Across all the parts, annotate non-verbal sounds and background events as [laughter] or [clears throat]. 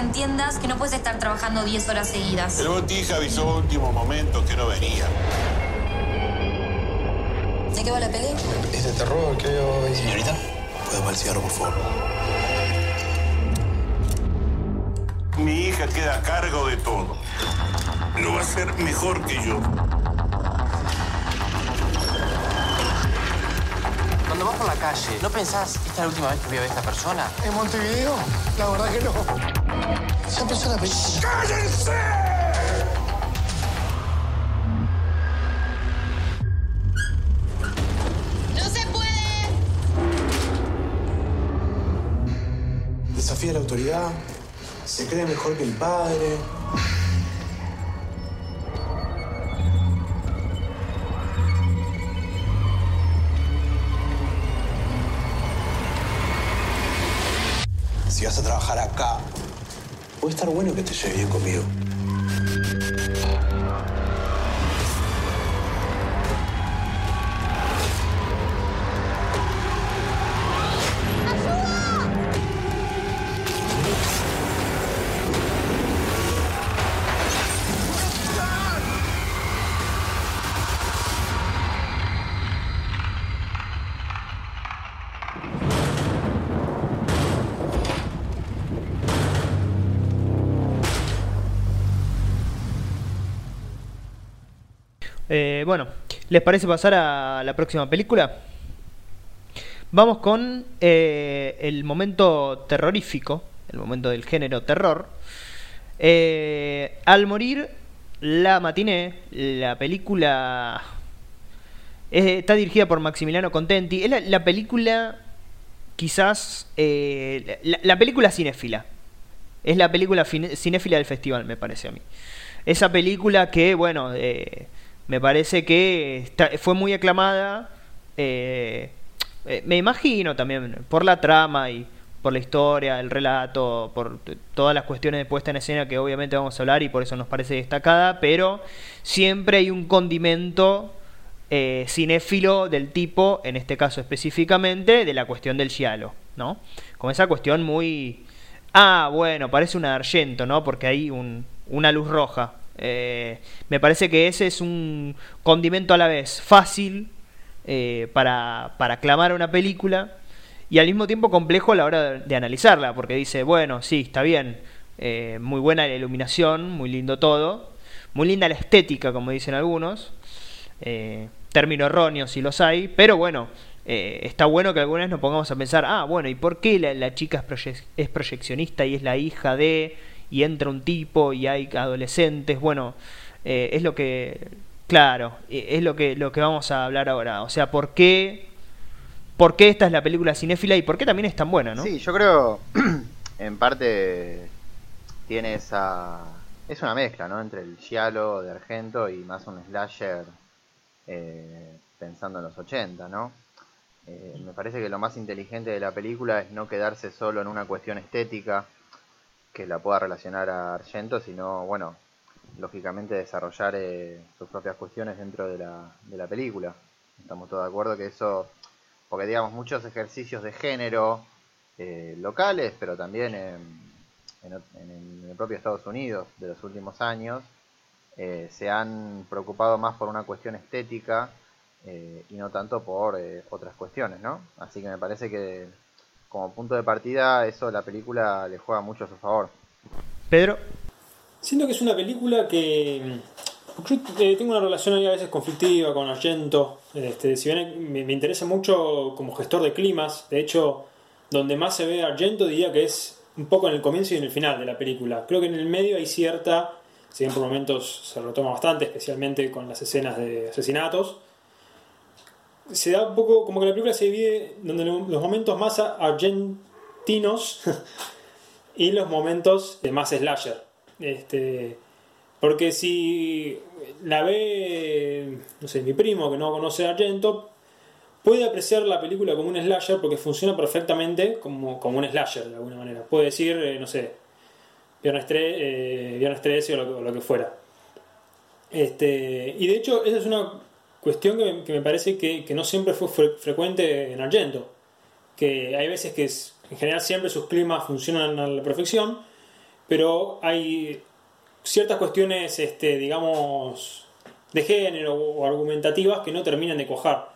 entiendas que no puedes estar trabajando 10 horas seguidas. El botija avisó a último momento que no venía. ¿De qué va la peli? Es de terror, creo. Señorita, ¿puede poner el cigarro, por favor? Mi hija queda a cargo de todo. Lo va a hacer mejor que yo. Cuando vas por la calle, ¿no pensás, esta es la última vez que voy a ver a esta persona? En Montevideo, la verdad que no. Esa persona me... ¡No se puede! Desafía la autoridad, se cree mejor que el padre. Estar bueno que te lleve bien conmigo. Eh, bueno, ¿les parece pasar a la próxima película? Vamos con eh, el momento terrorífico, el momento del género terror. Eh, al morir la matiné, la película está dirigida por Maximiliano Contenti. Es la, la película, quizás, la, la película cinéfila. Es la película cinéfila del festival, me parece a mí. Esa película que, bueno, me parece que está- fue muy aclamada. eh, eh, me imagino también por la trama y por la historia, el relato, por todas las cuestiones de puesta en escena que obviamente vamos a hablar y por eso nos parece destacada, pero siempre hay un condimento eh, cinéfilo del tipo, en este caso específicamente, de la cuestión del giallo, ¿no? Con esa cuestión muy... Ah, bueno, parece una Argento, ¿no? Porque hay un, una luz roja. Eh, me parece que ese es un condimento a la vez fácil eh, para, para aclamar una película y al mismo tiempo complejo a la hora de, analizarla, porque dice, bueno, sí, está bien, eh, muy buena la iluminación, muy lindo todo, muy linda la estética, como dicen algunos, término erróneo si los hay, pero bueno, está bueno que alguna vez nos pongamos a pensar, ah, bueno, ¿y por qué la, chica es, es proyeccionista y es la hija de, y entra un tipo y hay adolescentes? Bueno, eh, es lo que, claro, eh, es lo que, lo que vamos a hablar ahora, o sea, ¿por qué, por qué esta es la película cinéfila y por qué también es tan buena, ¿no? Sí, yo creo, [clears throat] en parte, tiene esa... Es una mezcla, ¿no? Entre el giallo de Argento y más un slasher eh, pensando en los 80, ¿no? Me parece que lo más inteligente de la película es no quedarse solo en una cuestión estética que la pueda relacionar a Argento, sino, bueno, lógicamente desarrollar eh, sus propias cuestiones dentro de la, de la película. Estamos todos de acuerdo que eso, porque digamos, muchos ejercicios de género eh, locales, pero también en, en el propio Estados Unidos de los últimos años, eh, se han preocupado más por una cuestión estética eh, y no tanto por otras cuestiones, ¿no? Así que me parece que como punto de partida eso la película le juega mucho a su favor. Pedro, Siento que es una película que. Yo eh, tengo una relación ahí a veces conflictiva con Argento. Este, si bien me, me interesa mucho como gestor de climas, de hecho, donde más se ve Argento diría que es un poco en el comienzo y en el final de la película. Creo que en el medio hay cierta, si bien por momentos se retoma bastante, especialmente con las escenas de asesinatos, se da un poco como que la película se divide donde lo- los momentos más argentinos [laughs] y los momentos más slasher. Este, porque si la ve, no sé, mi primo que no conoce a Argento, puede apreciar la película como un slasher porque funciona perfectamente como, como un slasher de alguna manera. Puede decir, eh, no sé, Viernes 3, eh, Viernes 13 o lo, que- o lo que fuera. Este, y de hecho, esa es una cuestión que me, que me parece que, que no siempre fue fre- frecuente en Argento. Que hay veces que es- en general siempre sus climas funcionan a la perfección, pero hay ciertas cuestiones, este, digamos, de género o argumentativas que no terminan de cojar.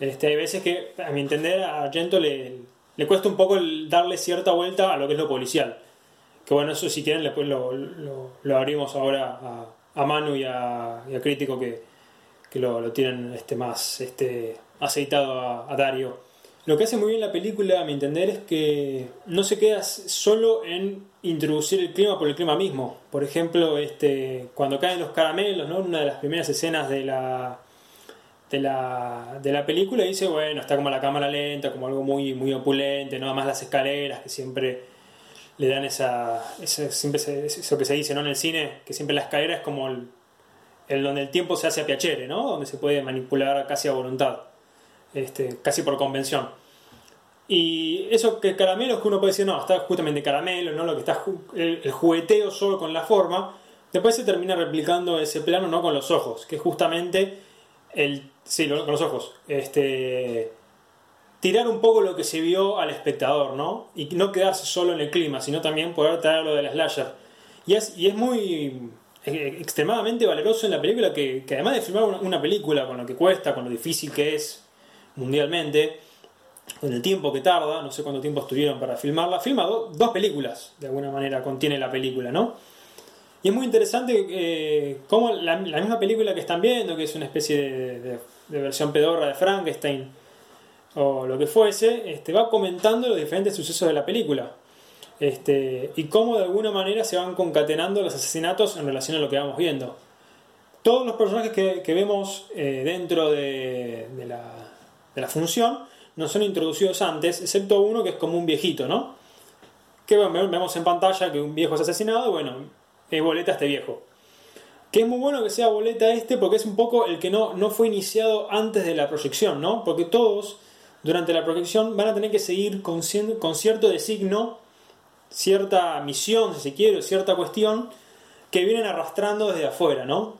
Este, hay veces que, a mi entender, a Argento le, le cuesta un poco el darle cierta vuelta a lo que es lo policial. Que bueno, eso si quieren, después lo, lo, lo abrimos ahora a, a Manu y a, y a Crítico que, que lo, lo tienen este, más este, aceitado a, a Dario. Lo que hace muy bien la película, a mi entender, es que no se queda solo en introducir el clima por el clima mismo. Por ejemplo, este, cuando caen los caramelos, ¿no? una de las primeras escenas de la, de la, de la película, dice, bueno, está como la cámara lenta, como algo muy, muy opulente, no más las escaleras que siempre le dan esa, eso que se dice ¿no? en el cine, que siempre la escalera es como el, el donde el tiempo se hace a piacere, ¿no? donde se puede manipular casi a voluntad, este, casi por convención. Y eso que caramelos que uno puede decir, no, está justamente caramelo, ¿no? Lo que está el, jugueteo solo con la forma. Después se termina replicando ese plano, ¿no? Con los ojos, que es justamente el. Sí, con los ojos. Este. Tirar un poco lo que se vio al espectador, ¿no? Y no quedarse solo en el clima, sino también poder traer lo del slasher. Y es, y es muy extremadamente valeroso en la película que, además de filmar una, película con lo que cuesta, con lo difícil que es mundialmente, con el tiempo que tarda, no sé cuánto tiempo estuvieron para filmarla, filma do- dos películas, de alguna manera contiene la película, ¿no? Y es muy interesante eh, cómo la, misma película que están viendo, que es una especie de, de- de versión pedorra de Frankenstein o lo que fuese, este, va comentando los diferentes sucesos de la película. Este, y cómo de alguna manera se van concatenando los asesinatos en relación a lo que vamos viendo. Todos los personajes que, que vemos eh, dentro de, la, de la función no son introducidos antes, excepto uno que es como un viejito, ¿no? Que vemos en pantalla que un viejo es asesinado, bueno, es boleta este viejo. Que es muy bueno que sea boleta este porque es un poco el que no, no fue iniciado antes de la proyección, ¿no? Porque todos durante la proyección van a tener que seguir con, con cierto designo, cierta misión, si se quiere, cierta cuestión que vienen arrastrando desde afuera, ¿no?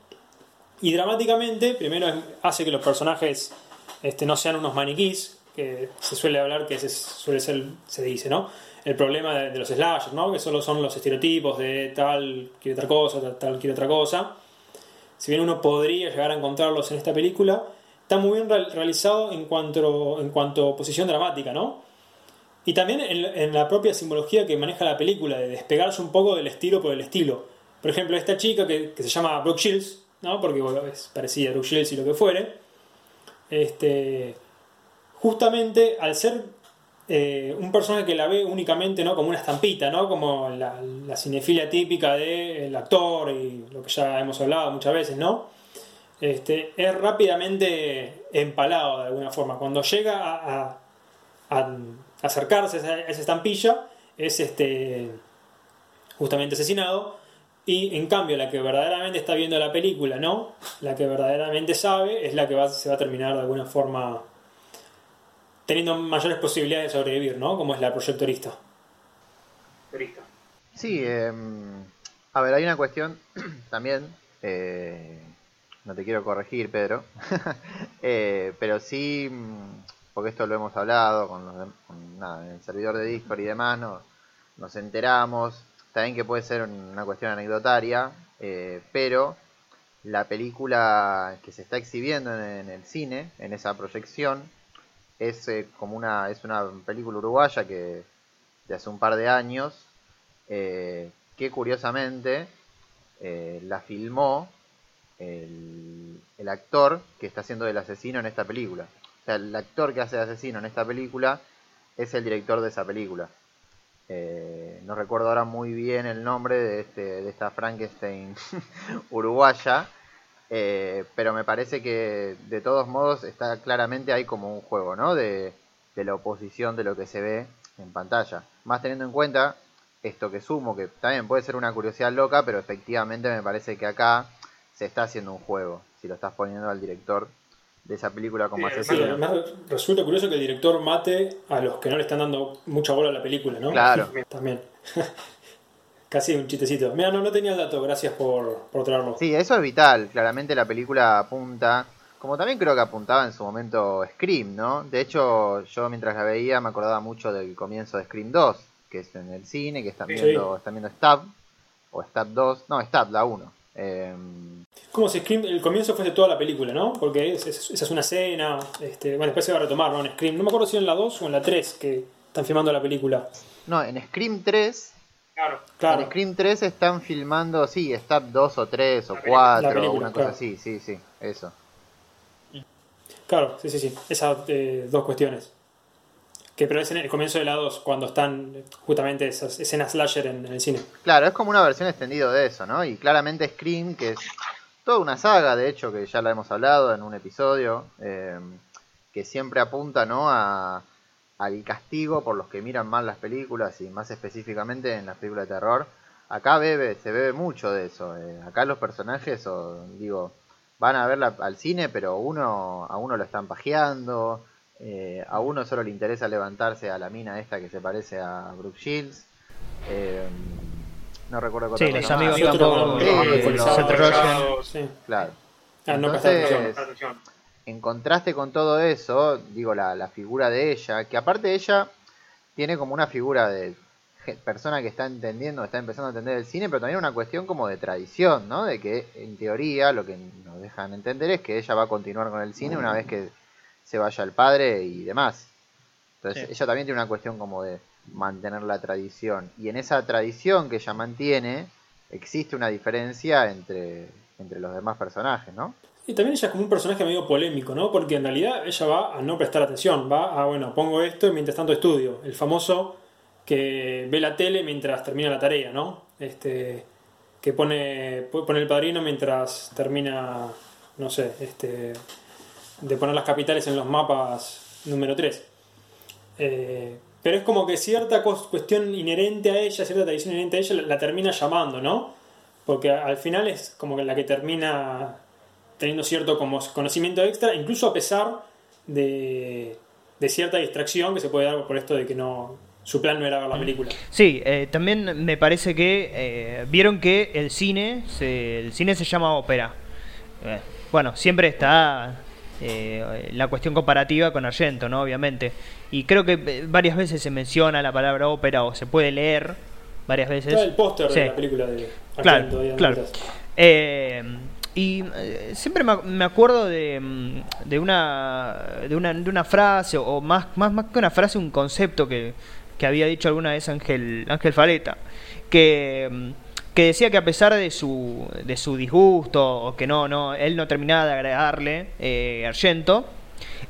Y dramáticamente, primero hace que los personajes este, no sean unos maniquís, que se suele hablar que es- suele ser, se dice, ¿no? El problema de, los slashers, ¿no? Que solo son los estereotipos de tal quiere otra cosa, tal, quiere otra cosa. Si bien uno podría llegar a encontrarlos en esta película, está muy bien real- realizado en cuanto, en cuanto a posición dramática, ¿no? Y también en, la propia simbología que maneja la película, de despegarse un poco del estilo por el estilo. Por ejemplo, esta chica que, se llama Brooke Shields, ¿no? Porque bueno, es parecida a Brooke Shields y lo que fuere. Este, justamente al ser eh, un personaje que la ve únicamente ¿no? como una estampita, ¿no? como la, la cinefilia típica del actor y lo que ya hemos hablado muchas veces, ¿no? Este, es rápidamente empalado de alguna forma. Cuando llega a acercarse a esa, estampilla, es este, justamente asesinado. Y en cambio, la que verdaderamente está viendo la película, ¿no? La que verdaderamente sabe es la que va, se va a terminar de alguna forma teniendo mayores posibilidades de sobrevivir, ¿no? Como es la proyectorista. Sí, eh, a ver, hay una cuestión [clears throat] también, eh, no te quiero corregir, Pedro, [laughs] eh, pero sí, mm, porque esto lo hemos hablado con, los dem- con el servidor de Discord y demás, no- nos enteramos, también que puede ser una cuestión anecdotaria, eh, pero la película que se está exhibiendo en, el cine, en esa proyección, es eh, como una, es una película uruguaya que de hace un par de años, eh, que curiosamente la filmó el, el actor que está haciendo del asesino en esta película. O sea, el actor que hace asesino en esta película es el director de esa película. Eh, no recuerdo ahora muy bien el nombre de, este, de esta Frankenstein [laughs] uruguaya, eh, pero me parece que de todos modos está claramente ahí como un juego, ¿no? De, de la oposición de lo que se ve en pantalla. Más teniendo en cuenta esto que sumo, que también puede ser una curiosidad loca, pero efectivamente me parece que acá se está haciendo un juego, si lo estás poniendo al director de esa película como Sí, asesino. resulta curioso que el director mate a los que no le están dando mucha bola a la película, ¿no? Claro. También. [laughs] Casi un chistecito. Mira, no, no tenía el dato, gracias por, por traerlo. Sí, eso es vital. Claramente la película apunta, como también creo que apuntaba en su momento Scream, ¿no? De hecho, yo mientras la veía me acordaba mucho del comienzo de Scream 2, que es en el cine, que están Sí. viendo, están viendo Stab. o Stab 2, no, Stab, la 1. Eh, Como si Scream, el comienzo fuese toda la película, ¿no? Porque es- es- esa es una escena, este, bueno, después se va a retomar, ¿no? En Scream, no me acuerdo si en la 2 o en la 3 que están filmando la película. no, en Scream 3, Claro. en Claro. Scream 3 están filmando, sí, Stab 2 o 3 o La 4, película, una cosa claro. así, sí, sí, eso. Claro, sí, sí, sí. Esas eh, dos cuestiones. Pero es en el comienzo de la 2, cuando están justamente esas escenas slasher en, el cine. Claro, es como una versión extendida de eso, ¿no? Y claramente Scream, que es toda una saga, de hecho, que ya la hemos hablado en un episodio, eh, que siempre apunta, ¿no? A, al castigo por los que miran mal las películas y más específicamente en las películas de terror. Acá bebe, se bebe mucho de eso. eh, acá los personajes, o, digo, van a verla al cine, pero uno a uno lo están pajeando. Eh, a uno solo le interesa levantarse a la mina esta que se parece a Brooke Shields. eh, no recuerdo Sí, los amigos tampoco. Claro. Entonces, en contraste con todo eso, digo, la, la figura de ella, que aparte de ella tiene como una figura de persona que está entendiendo, está empezando a entender el cine, pero también una cuestión como de tradición, ¿no? De que en teoría lo que nos dejan entender es que ella va a continuar con el cine una vez que se vaya el padre y demás. Entonces Sí. ella también tiene una cuestión como de mantener la tradición. Y en esa tradición que ella mantiene, existe una diferencia entre, entre los demás personajes, ¿no? Y también ella es como un personaje medio polémico, ¿no? Porque en realidad ella va a no prestar atención, va a, bueno, pongo esto y mientras tanto estudio. El famoso que ve la tele mientras termina la tarea, ¿no? Este, que pone, pone el padrino mientras termina, no sé, este, de poner las capitales en los mapas número 3. Eh, pero es como que cierta cuestión inherente a ella, cierta tradición inherente a ella, la, termina llamando, ¿no? Porque al final es como que la que termina teniendo cierto como conocimiento extra, incluso a pesar de, de cierta distracción que se puede dar por esto de que no su plan no era ver la película. Sí, eh, también me parece que eh, vieron que el cine, se, el cine se llama ópera. Bueno, siempre está eh, la cuestión comparativa con Argento, ¿no? Obviamente. Y creo que eh, varias veces se menciona la palabra ópera o se puede leer varias veces. Está el póster Sí. de la película de Claro, Argento, claro. atrás. Eh, y eh, siempre me acuerdo de, mm, de, una, de, una, de una frase, o más, más, más que una frase, un concepto que, que había dicho alguna vez Ángel, Ángel Faleta, que, mm, que decía que a pesar de su, de su disgusto, o que no, no él no terminaba de agradarle eh, Argento,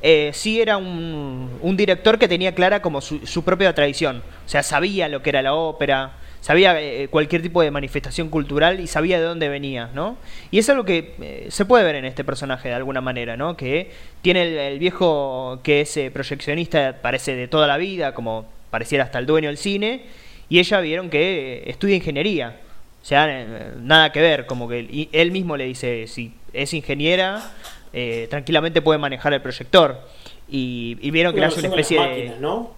eh, sí era un, un director que tenía clara como su, su propia tradición. O sea, sabía lo que era la ópera, sabía eh, cualquier tipo de manifestación cultural y sabía de dónde venía, ¿no? Y es algo que eh, se puede ver en este personaje de alguna manera, ¿no? Que tiene el, el viejo que es eh, proyeccionista, parece de toda la vida, como pareciera hasta el dueño del cine, y ella vieron que estudia ingeniería. O sea, eh, nada que ver, como que él mismo le dice, si es ingeniera, eh, tranquilamente puede manejar el proyector. Y, y vieron que le hace una especie las de... máquinas, ¿no?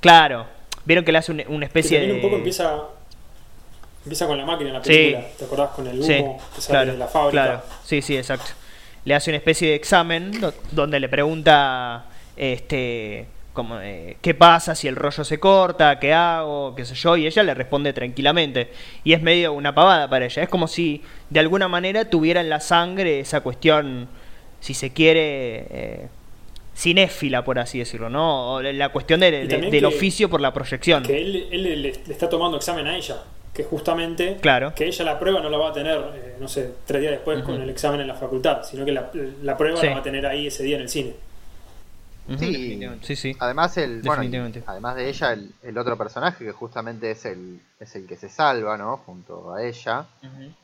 Claro, vieron que le hace un- una especie también de... un poco empieza empieza con la máquina en la Sí. película. ¿Te acordás con el humo Sí, que sale claro, de la fábrica? claro. Sí, sí, exacto. Le hace una especie de examen do- donde le pregunta este como eh, qué pasa si el rollo se corta, qué hago, qué sé yo, y ella le responde tranquilamente. Y es medio una pavada para ella. Es como si de alguna manera tuviera en la sangre esa cuestión, si se quiere, eh, cinéfila, por así decirlo, ¿no? O la cuestión de- de- del que- oficio por la proyección. Que él, él le, está tomando examen a ella. Que justamente Claro. que ella la prueba no la va a tener, eh, no sé, tres días después con el examen en la facultad, sino que la, la prueba Sí. la va a tener ahí ese día en el cine. Sí, sí, sí. Además, el, bueno, además de ella, el, el otro personaje que justamente es el, es el que se salva, ¿no? Junto a ella,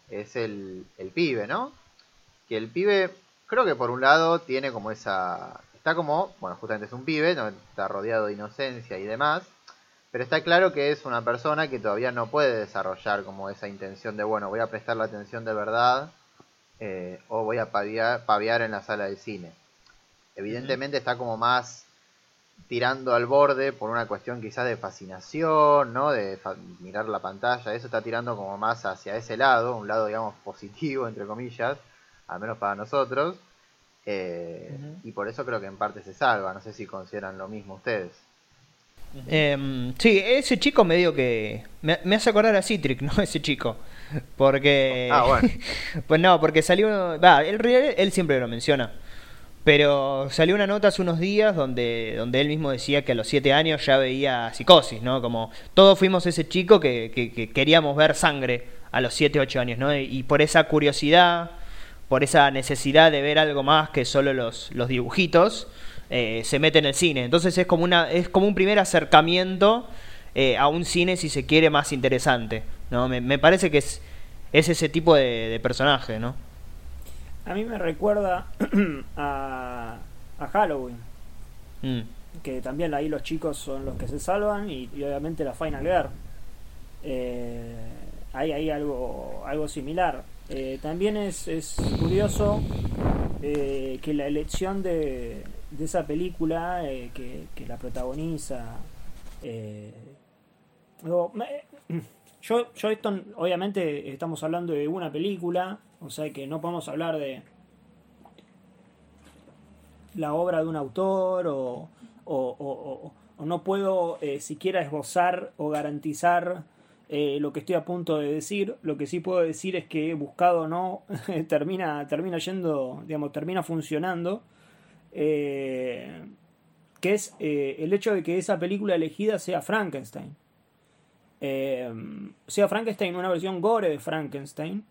es el, el pibe, ¿no? Que el pibe, creo que por un lado tiene como esa... Está como, bueno, justamente es un pibe, ¿no? está rodeado de inocencia y demás, pero está claro que es una persona que todavía no puede desarrollar como esa intención de, bueno, voy a prestar la atención de verdad eh, o voy a paviar, paviar en la sala de cine. Evidentemente está como más tirando al borde por una cuestión quizás de fascinación, ¿no? De fa- mirar la pantalla, eso está tirando como más hacia ese lado, un lado digamos [laughs] positivo entre comillas, al menos para nosotros, eh, y por eso creo que en parte se salva, no sé si consideran lo mismo ustedes. Em, sí, ese chico medio que. Me, me hace acordar a Citric, [laughs] ¿no? Ese chico. Porque. Ah, bueno. [laughs] pues no, porque salió. Va, él, él siempre lo menciona. Pero salió una nota hace unos días donde, donde él mismo decía que a los 7 años ya veía psicosis, ¿no? Como todos fuimos ese chico que, que, queríamos ver sangre a los 7, 8 años, ¿no? Y, por esa curiosidad, por esa necesidad de ver algo más que solo los, los dibujitos, eh, se mete en el cine. Entonces es como, una, es como un primer acercamiento eh, a un cine, si se quiere, más interesante, ¿no? Me, parece que es, es ese tipo de personaje, ¿no? A mí me recuerda [clears throat] a, a Halloween. Mm. Que también ahí los chicos son los que se salvan y, obviamente la Final Girl. Eh, hay ahí algo, algo similar. Eh, también es, es curioso eh, que la elección de, de esa película eh, que, que, la protagoniza. [clears throat] yo, yo, esto, obviamente, estamos hablando de una película o sea que no podemos hablar de la obra de un autor o, o, no puedo eh, siquiera esbozar o garantizar eh, lo que estoy a punto de decir. Lo que sí puedo decir es que buscado o no [laughs] termina, termina yendo, digamos, termina funcionando. Eh, que es el hecho de que esa película elegida sea Frankenstein. sea Frankenstein, una versión gore de Frankenstein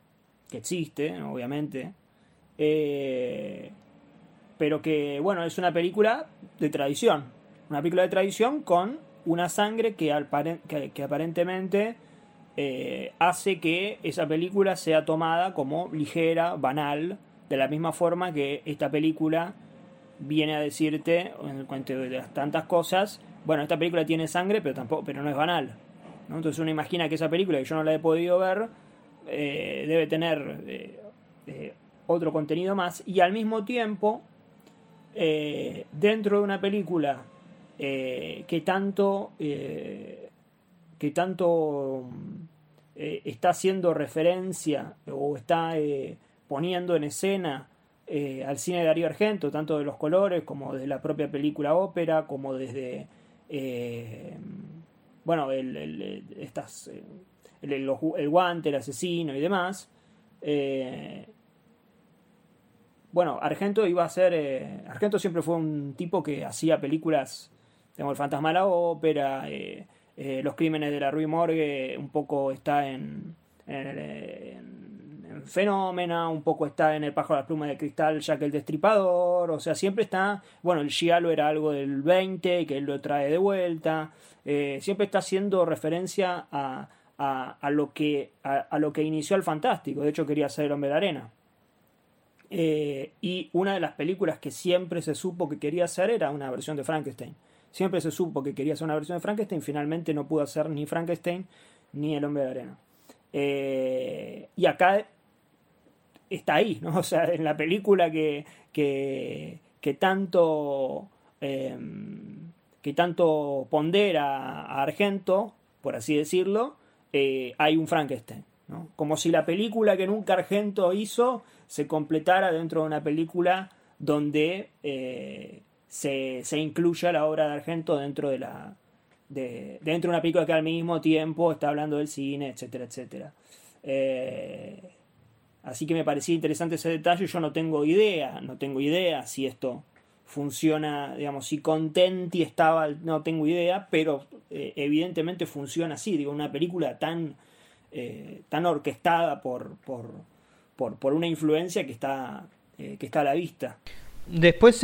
que existe, obviamente, eh, pero que, bueno, es una película de tradición, una película de tradición con una sangre que, que, aparentemente eh, hace que esa película sea tomada como ligera, banal, de la misma forma que esta película viene a decirte, en el cuento de tantas cosas, bueno, esta película tiene sangre, pero tampoco, pero no es banal. Entonces uno imagina que esa película, que yo no la he podido ver, eh, debe tener eh, eh, otro contenido más. Y al mismo tiempo dentro de una película que tanto que tanto está haciendo referencia o está poniendo en escena al cine de Darío Argento, tanto de los colores como de la propia película ópera, como desde bueno, estas el, guante, el asesino y demás. Eh, bueno, Argento iba a ser. Eh, Argento siempre fue un tipo que hacía películas, como El fantasma de la ópera, eh, Los crímenes de la Rue Morgue, un poco está en, en, Fenómena, un poco está en El pájaro de las plumas de cristal, que el destripador, o sea, siempre está. Bueno, el Giallo era algo del 20, que él lo trae de vuelta. siempre está haciendo referencia a a, lo, que, a, lo que inició el Fantástico. De hecho, quería ser el hombre de arena. Eh, y una de las películas que siempre se supo que quería hacer era una versión de Frankenstein. Siempre se supo que quería hacer una versión de Frankenstein, finalmente no pudo hacer ni Frankenstein ni el hombre de arena. Eh, y acá está ahí, ¿no? [laughs] O sea, en la película que, que, que tanto, eh, que tanto pondera a Argento, por así decirlo, eh, hay un Frankenstein. Como si la película que nunca Argento hizo se completara dentro de una película donde eh, se, incluya la obra de Argento dentro de la de, dentro de una película que al mismo tiempo está hablando del cine, etcétera, etcétera. Eh, así que me parecía interesante ese detalle. Yo no tengo idea, no tengo idea si esto funciona, digamos, si Contenti estaba, no tengo idea, pero eh, evidentemente funciona así, digo, una película tan, eh, tan orquestada por, por, por, una influencia que está, eh, que está a la vista. Después,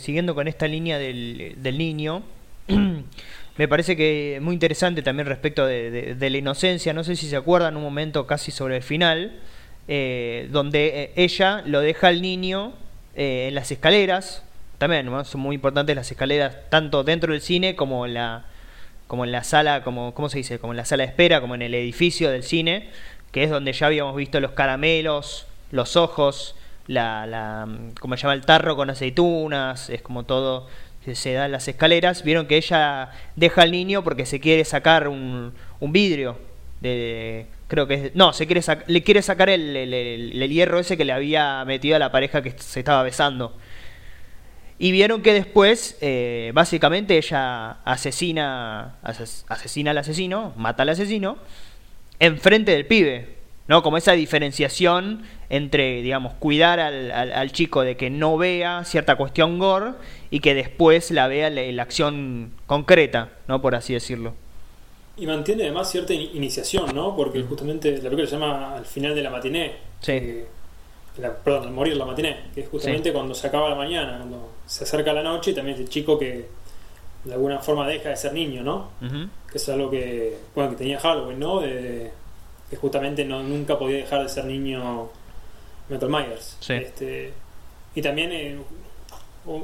siguiendo con esta línea del, del niño, [clears throat] me parece que muy interesante también respecto de, la inocencia, no sé si se acuerdan un momento casi sobre el final, donde ella lo deja al niño en las escaleras, también son muy importantes las escaleras, tanto dentro del cine como en la, como en la sala, como, ¿cómo se dice? Como en la sala de espera, como en el edificio del cine, que es donde ya habíamos visto los caramelos, los ojos, la, la como se llama el tarro con aceitunas, es como todo se da en las escaleras. Vieron que ella deja al niño porque se quiere sacar un, un vidrio de, creo que es, no, se quiere le quiere sacar el, hierro ese que le había metido a la pareja que se estaba besando Y vieron que después, eh, básicamente, ella asesina, ases- asesina al asesino, mata al asesino, enfrente del pibe. ¿No? Como esa diferenciación entre, digamos, cuidar al, al- al chico de que no vea cierta cuestión gore y que después la vea la, la acción concreta, ¿no? Por así decirlo. Y mantiene además cierta in- iniciación, ¿no? Porque justamente la película se llama Al final de la matiné. Sí. que- la- perdón, al morir la matiné. Que es justamente cuando se acaba la mañana, cuando se acerca la noche y también es el chico que de alguna forma deja de ser niño, ¿no? Que es algo que, bueno, que tenía Halloween, ¿no? De- que justamente no, nunca podía dejar de ser niño Michael Myers. Sí. Este, y también, eh,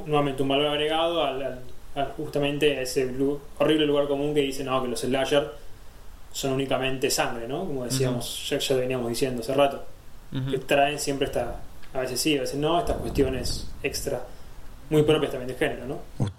nuevamente, un valor agregado al, al- al- justamente a ese horrible lugar común que dice, no, que los slasher son únicamente sangre, ¿no? Como decíamos, ya, ya lo veníamos diciendo hace rato. Que traen siempre esta, a veces sí, a veces no, estas cuestiones extra, muy propias también de género, ¿no? Usted